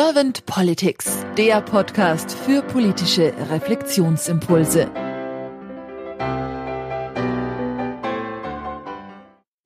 Servant Politics, der Podcast für politische Reflexionsimpulse.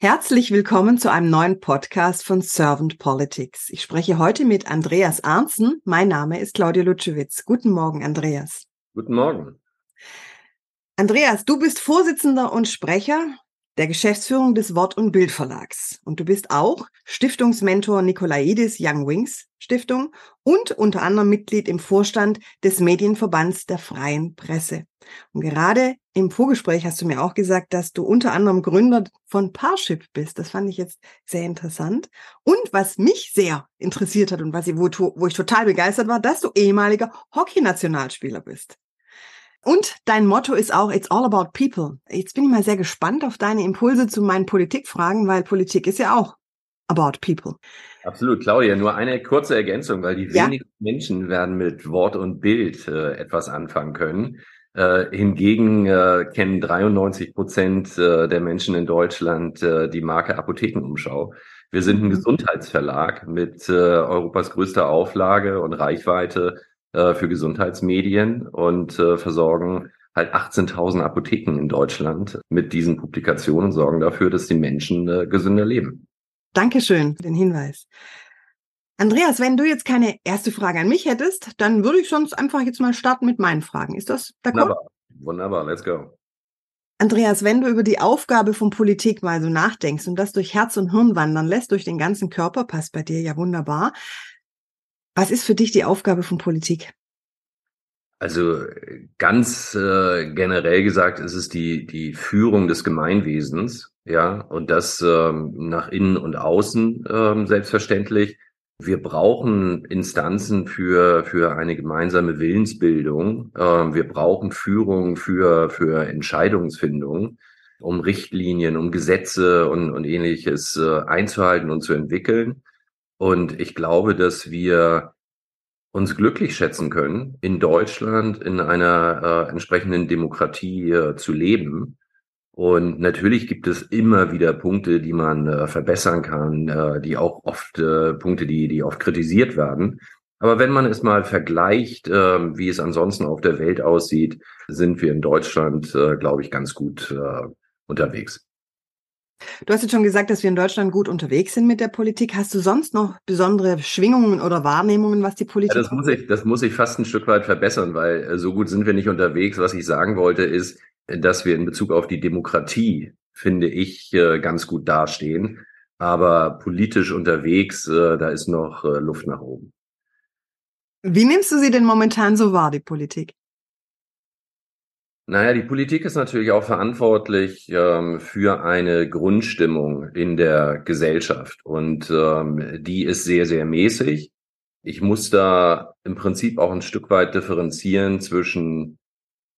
Herzlich willkommen zu einem neuen Podcast von Servant Politics. Ich spreche heute mit Andreas Arnzen. Mein Name ist Claudia Lutschewitz. Guten Morgen, Andreas. Guten Morgen. Andreas, du bist Vorsitzender und Sprecher der Geschäftsführung des Wort- und Bildverlags. Und du bist auch Stiftungsmentor Nikolaidis Young Wings Stiftung und unter anderem Mitglied im Vorstand des Medienverbands der freien Presse. Und gerade im Vorgespräch hast du mir auch gesagt, dass du unter anderem Gründer von Parship bist. Das fand ich jetzt sehr interessant. Und was mich sehr interessiert hat und was ich, wo, wo ich total begeistert war, dass du ehemaliger Hockey-Nationalspieler bist. Und dein Motto ist auch, it's all about people. Jetzt bin ich mal sehr gespannt auf deine Impulse zu meinen Politikfragen, weil Politik ist ja auch about people. Absolut, Claudia. Nur eine kurze Ergänzung, weil die ja? wenigsten Menschen werden mit Wort und Bild äh, etwas anfangen können. Äh, hingegen äh, kennen 93 Prozent äh, der Menschen in Deutschland äh, die Marke Apothekenumschau. Wir sind ein mhm. Gesundheitsverlag mit äh, Europas größter Auflage und Reichweite äh, für Gesundheitsmedien und äh, versorgen halt 18.000 Apotheken in Deutschland mit diesen Publikationen und sorgen dafür, dass die Menschen äh, gesünder leben. Dankeschön für den Hinweis. Andreas, wenn du jetzt keine erste Frage an mich hättest, dann würde ich sonst einfach jetzt mal starten mit meinen Fragen. Ist das d'accord? Wunderbar, wunderbar, let's go. Andreas, wenn du über die Aufgabe von Politik mal so nachdenkst und das durch Herz und Hirn wandern lässt, durch den ganzen Körper, passt bei dir ja wunderbar. Was ist für dich die Aufgabe von Politik? Also ganz äh, generell gesagt ist es die, die Führung des Gemeinwesens, ja, und das ähm, nach innen und außen ähm, selbstverständlich. Wir brauchen Instanzen für, für eine gemeinsame Willensbildung. Ähm, wir brauchen Führung für, für Entscheidungsfindung, um Richtlinien, um Gesetze und, und ähnliches äh, einzuhalten und zu entwickeln. Und ich glaube, dass wir uns glücklich schätzen können, in Deutschland in einer äh, entsprechenden Demokratie äh, zu leben. Und natürlich gibt es immer wieder Punkte, die man äh, verbessern kann, äh, die auch oft äh, Punkte, die, die oft kritisiert werden. Aber wenn man es mal vergleicht, äh, wie es ansonsten auf der Welt aussieht, sind wir in Deutschland, äh, glaube ich, ganz gut äh, unterwegs. Du hast jetzt schon gesagt, dass wir in Deutschland gut unterwegs sind mit der Politik. Hast du sonst noch besondere Schwingungen oder Wahrnehmungen, was die Politik? Ja, das muss ich, das muss ich fast ein Stück weit verbessern, weil äh, so gut sind wir nicht unterwegs. Was ich sagen wollte, ist, dass wir in Bezug auf die Demokratie, finde ich, äh, ganz gut dastehen. Aber politisch unterwegs, äh, da ist noch Luft nach oben. Wie nimmst du sie denn momentan so wahr, die Politik? Naja, die Politik ist natürlich auch verantwortlich ähm, für eine Grundstimmung in der Gesellschaft und ähm, die ist sehr, sehr mäßig. Ich muss da im Prinzip auch ein Stück weit differenzieren zwischen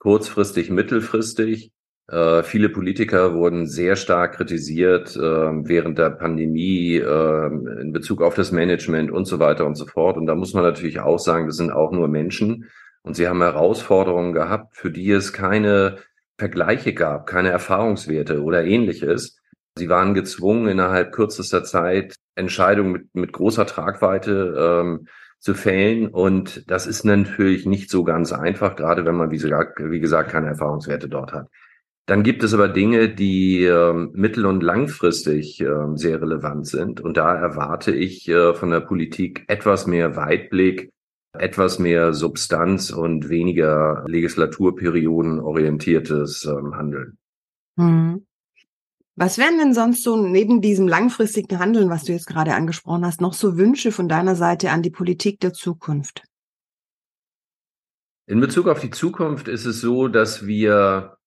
kurzfristig, mittelfristig. Äh, viele Politiker wurden sehr stark kritisiert äh, während der Pandemie äh, in Bezug auf das Management und so weiter und so fort. Und da muss man natürlich auch sagen, das sind auch nur Menschen und sie haben Herausforderungen gehabt, für die es keine Vergleiche gab, keine Erfahrungswerte oder ähnliches. Sie waren gezwungen, innerhalb kürzester Zeit Entscheidungen mit, mit großer Tragweite ähm, zu fällen. Und das ist natürlich nicht so ganz einfach, gerade wenn man, wie gesagt, wie gesagt keine Erfahrungswerte dort hat. Dann gibt es aber Dinge, die äh, mittel- und langfristig äh, sehr relevant sind. Und da erwarte ich äh, von der Politik etwas mehr Weitblick, etwas mehr Substanz und weniger Legislaturperioden orientiertes ähm, Handeln. Hm. Was wären denn sonst so neben diesem langfristigen Handeln, was du jetzt gerade angesprochen hast, noch so Wünsche von deiner Seite an die Politik der Zukunft? In Bezug auf die Zukunft ist es so, dass wir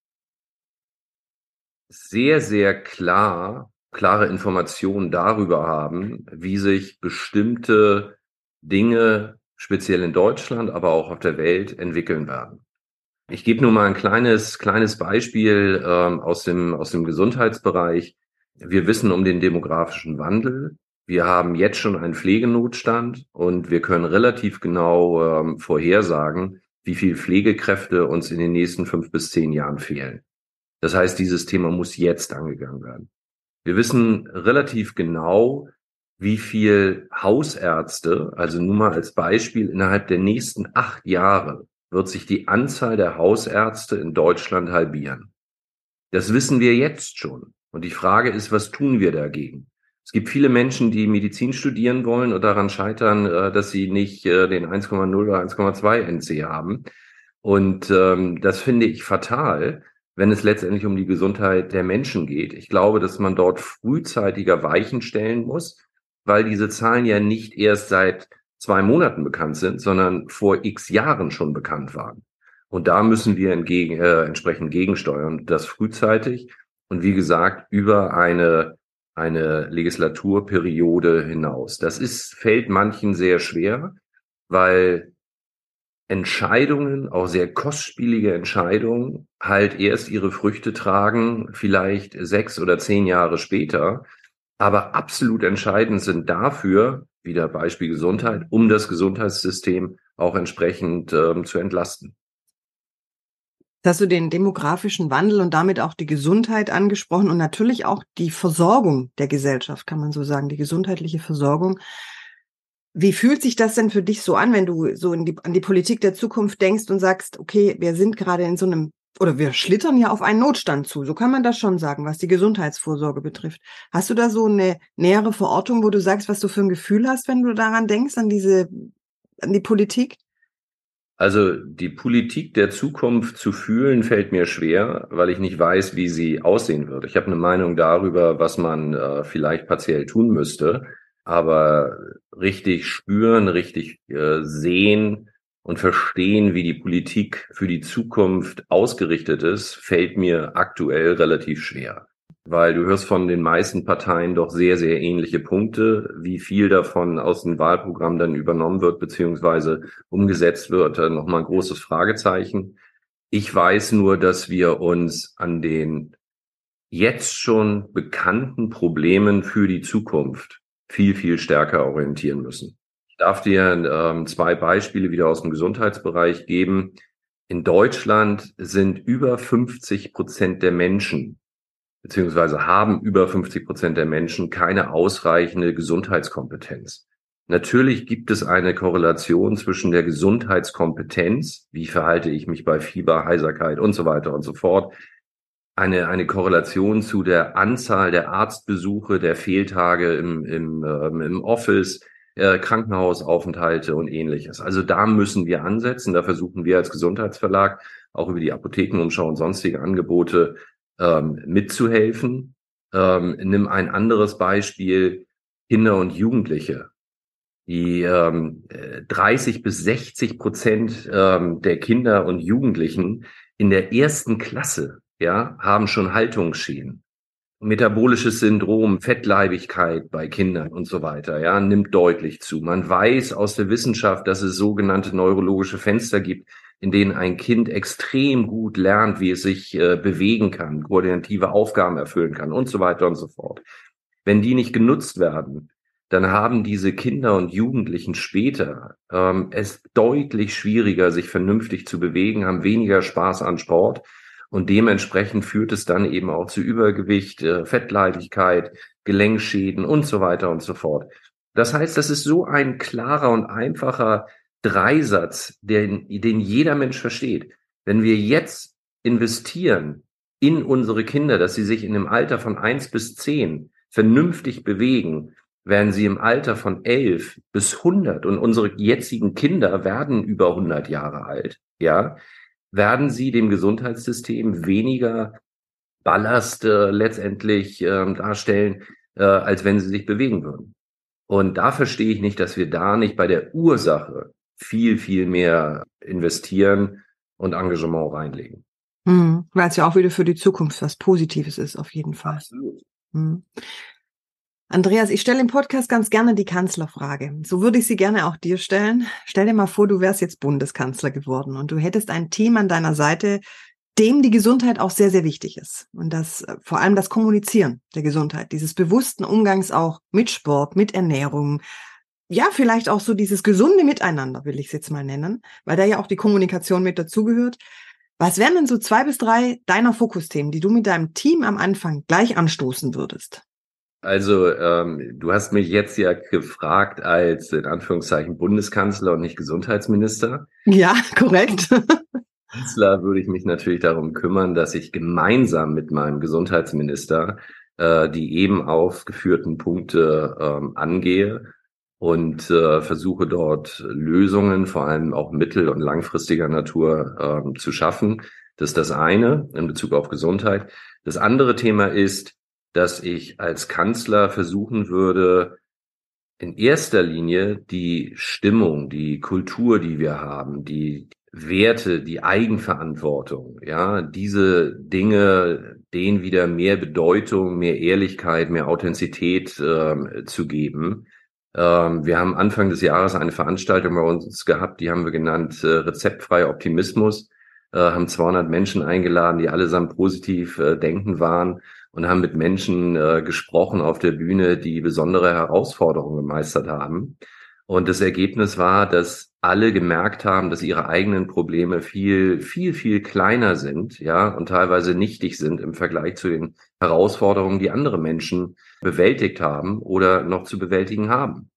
sehr, sehr klar, klare Informationen darüber haben, wie sich bestimmte Dinge speziell in Deutschland, aber auch auf der Welt entwickeln werden. Ich gebe nur mal ein kleines, kleines Beispiel ähm, aus, dem, aus dem Gesundheitsbereich. Wir wissen um den demografischen Wandel. Wir haben jetzt schon einen Pflegenotstand und wir können relativ genau ähm, vorhersagen, wie viel Pflegekräfte uns in den nächsten fünf bis zehn Jahren fehlen. Das heißt, dieses Thema muss jetzt angegangen werden. Wir wissen relativ genau, wie viel Hausärzte, also nur mal als Beispiel, innerhalb der nächsten acht Jahre wird sich die Anzahl der Hausärzte in Deutschland halbieren. Das wissen wir jetzt schon. Und die Frage ist, was tun wir dagegen? Es gibt viele Menschen, die Medizin studieren wollen und daran scheitern, äh, dass sie nicht äh, den 1,0 oder 1,2 NC haben. Und ähm, das finde ich fatal, wenn es letztendlich um die Gesundheit der Menschen geht. Ich glaube, dass man dort frühzeitiger Weichen stellen muss, weil diese Zahlen ja nicht erst seit zwei Monaten bekannt sind, sondern vor x Jahren schon bekannt waren. Und da müssen wir entgegen, äh, entsprechend gegensteuern, das frühzeitig und wie gesagt über eine eine Legislaturperiode hinaus. Das ist fällt manchen sehr schwer, weil Entscheidungen, auch sehr kostspielige Entscheidungen, halt erst ihre Früchte tragen, vielleicht sechs oder zehn Jahre später. Aber absolut entscheidend sind dafür, wieder Beispiel Gesundheit, um das Gesundheitssystem auch entsprechend ähm, zu entlasten hast du den demografischen Wandel und damit auch die Gesundheit angesprochen und natürlich auch die Versorgung der Gesellschaft, kann man so sagen, die gesundheitliche Versorgung. Wie fühlt sich das denn für dich so an, wenn du so die, an die Politik der Zukunft denkst und sagst, okay, wir sind gerade in so einem, oder wir schlittern ja auf einen Notstand zu, so kann man das schon sagen, was die Gesundheitsvorsorge betrifft. Hast du da so eine nähere Verortung, wo du sagst, was du für ein Gefühl hast, wenn du daran denkst, an diese, an die Politik? Also die Politik der Zukunft zu fühlen fällt mir schwer, weil ich nicht weiß, wie sie aussehen wird. Ich habe eine Meinung darüber, was man äh, vielleicht partiell tun müsste, aber richtig spüren, richtig äh, sehen und verstehen, wie die Politik für die Zukunft ausgerichtet ist, fällt mir aktuell relativ schwer weil du hörst von den meisten Parteien doch sehr, sehr ähnliche Punkte. Wie viel davon aus dem Wahlprogramm dann übernommen wird beziehungsweise umgesetzt wird, nochmal ein großes Fragezeichen. Ich weiß nur, dass wir uns an den jetzt schon bekannten Problemen für die Zukunft viel, viel stärker orientieren müssen. Ich darf dir ähm, zwei Beispiele wieder aus dem Gesundheitsbereich geben. In Deutschland sind über 50 Prozent der Menschen beziehungsweise haben über 50 Prozent der Menschen keine ausreichende Gesundheitskompetenz. Natürlich gibt es eine Korrelation zwischen der Gesundheitskompetenz, wie verhalte ich mich bei Fieber, Heiserkeit und so weiter und so fort, eine, eine Korrelation zu der Anzahl der Arztbesuche, der Fehltage im, im, ähm, im Office, äh, Krankenhausaufenthalte und ähnliches. Also da müssen wir ansetzen. Da versuchen wir als Gesundheitsverlag auch über die Apothekenumschau und sonstige Angebote ähm, mitzuhelfen. Ähm, nimm ein anderes Beispiel, Kinder und Jugendliche. Die ähm, 30 bis 60 Prozent ähm, der Kinder und Jugendlichen in der ersten Klasse ja, haben schon Haltungsschäden. Metabolisches Syndrom, Fettleibigkeit bei Kindern und so weiter, ja, nimmt deutlich zu. Man weiß aus der Wissenschaft, dass es sogenannte neurologische Fenster gibt, in denen ein Kind extrem gut lernt, wie es sich äh, bewegen kann, koordinative Aufgaben erfüllen kann und so weiter und so fort. Wenn die nicht genutzt werden, dann haben diese Kinder und Jugendlichen später ähm, es deutlich schwieriger, sich vernünftig zu bewegen, haben weniger Spaß an Sport und dementsprechend führt es dann eben auch zu Übergewicht, äh, Fettleibigkeit, Gelenkschäden und so weiter und so fort. Das heißt, das ist so ein klarer und einfacher Dreisatz, den, den jeder Mensch versteht. Wenn wir jetzt investieren in unsere Kinder, dass sie sich in dem Alter von eins bis zehn vernünftig bewegen, werden sie im Alter von elf bis hundert und unsere jetzigen Kinder werden über 100 Jahre alt, ja, werden sie dem Gesundheitssystem weniger Ballast äh, letztendlich äh, darstellen, äh, als wenn sie sich bewegen würden. Und da verstehe ich nicht, dass wir da nicht bei der Ursache viel, viel mehr investieren und Engagement reinlegen. Mhm, Weil es ja auch wieder für die Zukunft was Positives ist, auf jeden Fall. Absolut. Mhm. Andreas, ich stelle im Podcast ganz gerne die Kanzlerfrage. So würde ich sie gerne auch dir stellen. Stell dir mal vor, du wärst jetzt Bundeskanzler geworden und du hättest ein Team an deiner Seite, dem die Gesundheit auch sehr, sehr wichtig ist. Und das, äh, vor allem das Kommunizieren der Gesundheit, dieses bewussten Umgangs auch mit Sport, mit Ernährung, ja, vielleicht auch so dieses gesunde Miteinander, will ich es jetzt mal nennen, weil da ja auch die Kommunikation mit dazugehört. Was wären denn so zwei bis drei deiner Fokusthemen, die du mit deinem Team am Anfang gleich anstoßen würdest? Also ähm, du hast mich jetzt ja gefragt als in Anführungszeichen Bundeskanzler und nicht Gesundheitsminister. Ja, korrekt. Kanzler würde ich mich natürlich darum kümmern, dass ich gemeinsam mit meinem Gesundheitsminister äh, die eben aufgeführten Punkte ähm, angehe und äh, versuche dort Lösungen, vor allem auch mittel- und langfristiger Natur ähm, zu schaffen. Das ist das eine in Bezug auf Gesundheit. Das andere Thema ist, dass ich als Kanzler versuchen würde, in erster Linie die Stimmung, die Kultur, die wir haben, die Werte, die Eigenverantwortung, ja, diese Dinge, denen wieder mehr Bedeutung, mehr Ehrlichkeit, mehr Authentizität äh, zu geben. Ähm, wir haben Anfang des Jahres eine Veranstaltung bei uns gehabt, die haben wir genannt äh, Rezeptfreier Optimismus, äh, haben 200 Menschen eingeladen, die allesamt positiv äh, denken waren und haben mit Menschen äh, gesprochen auf der Bühne, die besondere Herausforderungen gemeistert haben. Und das Ergebnis war, dass alle gemerkt haben, dass ihre eigenen Probleme viel, viel, viel kleiner sind, ja, und teilweise nichtig sind im Vergleich zu den Herausforderungen, die andere Menschen bewältigt haben oder noch zu bewältigen haben.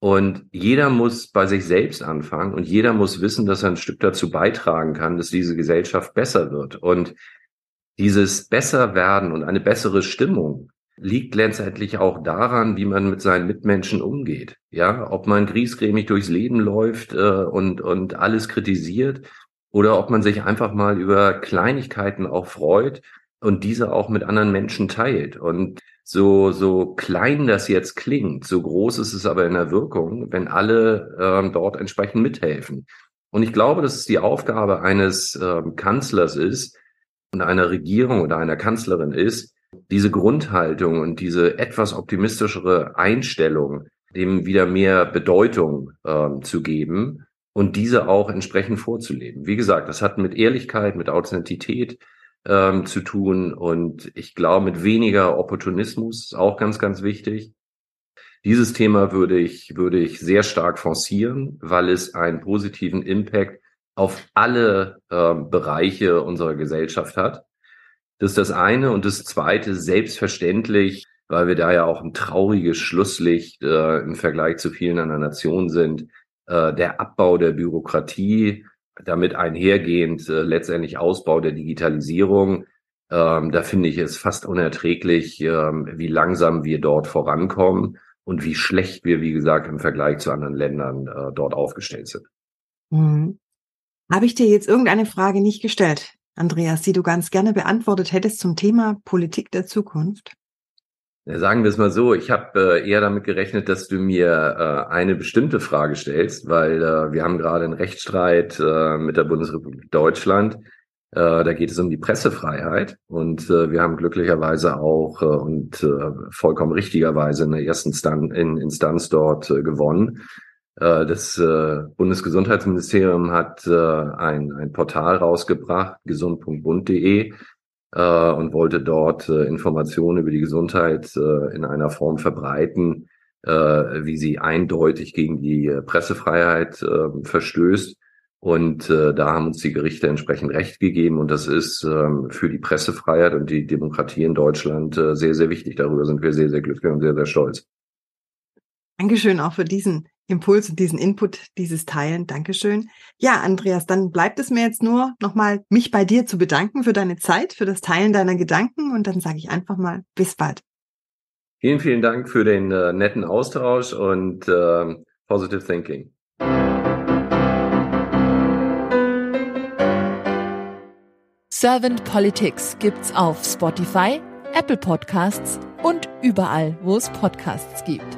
Und jeder muss bei sich selbst anfangen und jeder muss wissen, dass er ein Stück dazu beitragen kann, dass diese Gesellschaft besser wird. Und dieses Besserwerden und eine bessere Stimmung liegt letztendlich auch daran, wie man mit seinen Mitmenschen umgeht. Ja, ob man griesgrämig durchs Leben läuft äh, und, und alles kritisiert oder ob man sich einfach mal über Kleinigkeiten auch freut und diese auch mit anderen Menschen teilt. Und so, so klein das jetzt klingt, so groß ist es aber in der Wirkung, wenn alle ähm, dort entsprechend mithelfen. Und ich glaube, dass es die Aufgabe eines ähm, Kanzlers ist, und einer Regierung oder einer Kanzlerin ist, diese Grundhaltung und diese etwas optimistischere Einstellung dem wieder mehr Bedeutung äh, zu geben und diese auch entsprechend vorzuleben. Wie gesagt, das hat mit Ehrlichkeit, mit Authentität ähm, zu tun und ich glaube mit weniger Opportunismus auch ganz, ganz wichtig. Dieses Thema würde ich, würde ich sehr stark forcieren, weil es einen positiven Impact auf alle äh, Bereiche unserer Gesellschaft hat. Das ist das eine. Und das zweite, selbstverständlich, weil wir da ja auch ein trauriges Schlusslicht äh, im Vergleich zu vielen anderen Nationen sind, äh, der Abbau der Bürokratie, damit einhergehend äh, letztendlich Ausbau der Digitalisierung. Ähm, da finde ich es fast unerträglich, ähm, wie langsam wir dort vorankommen und wie schlecht wir, wie gesagt, im Vergleich zu anderen Ländern äh, dort aufgestellt sind. Mhm. Habe ich dir jetzt irgendeine Frage nicht gestellt, Andreas, die du ganz gerne beantwortet hättest zum Thema Politik der Zukunft? Sagen wir es mal so, ich habe äh, eher damit gerechnet, dass du mir äh, eine bestimmte Frage stellst, weil äh, wir haben gerade einen Rechtsstreit äh, mit der Bundesrepublik Deutschland. Äh, da geht es um die Pressefreiheit und äh, wir haben glücklicherweise auch und vollkommen richtigerweise in der ersten Instanz dort gewonnen. Äh, das äh, Bundesgesundheitsministerium hat äh, ein, ein Portal rausgebracht, gesund.bund.de, und wollte dort Informationen über die Gesundheit in einer Form verbreiten, wie sie eindeutig gegen die Pressefreiheit verstößt. Und da haben uns die Gerichte entsprechend Recht gegeben. Und das ist ähm, für die Pressefreiheit und die Demokratie in Deutschland sehr, sehr wichtig. Darüber sind wir sehr, sehr glücklich und sehr, sehr stolz. Dankeschön auch für diesen Impuls und diesen Input, dieses Teilen. Dankeschön. Ja, Andreas, dann bleibt es mir jetzt nur nochmal, mich bei dir zu bedanken für deine Zeit, für das Teilen deiner Gedanken und dann sage ich einfach mal bis bald. Vielen, vielen Dank für den äh, netten Austausch und äh, Positive Thinking. Servant Politics gibt's auf Spotify, Apple Podcasts und überall, wo es Podcasts gibt.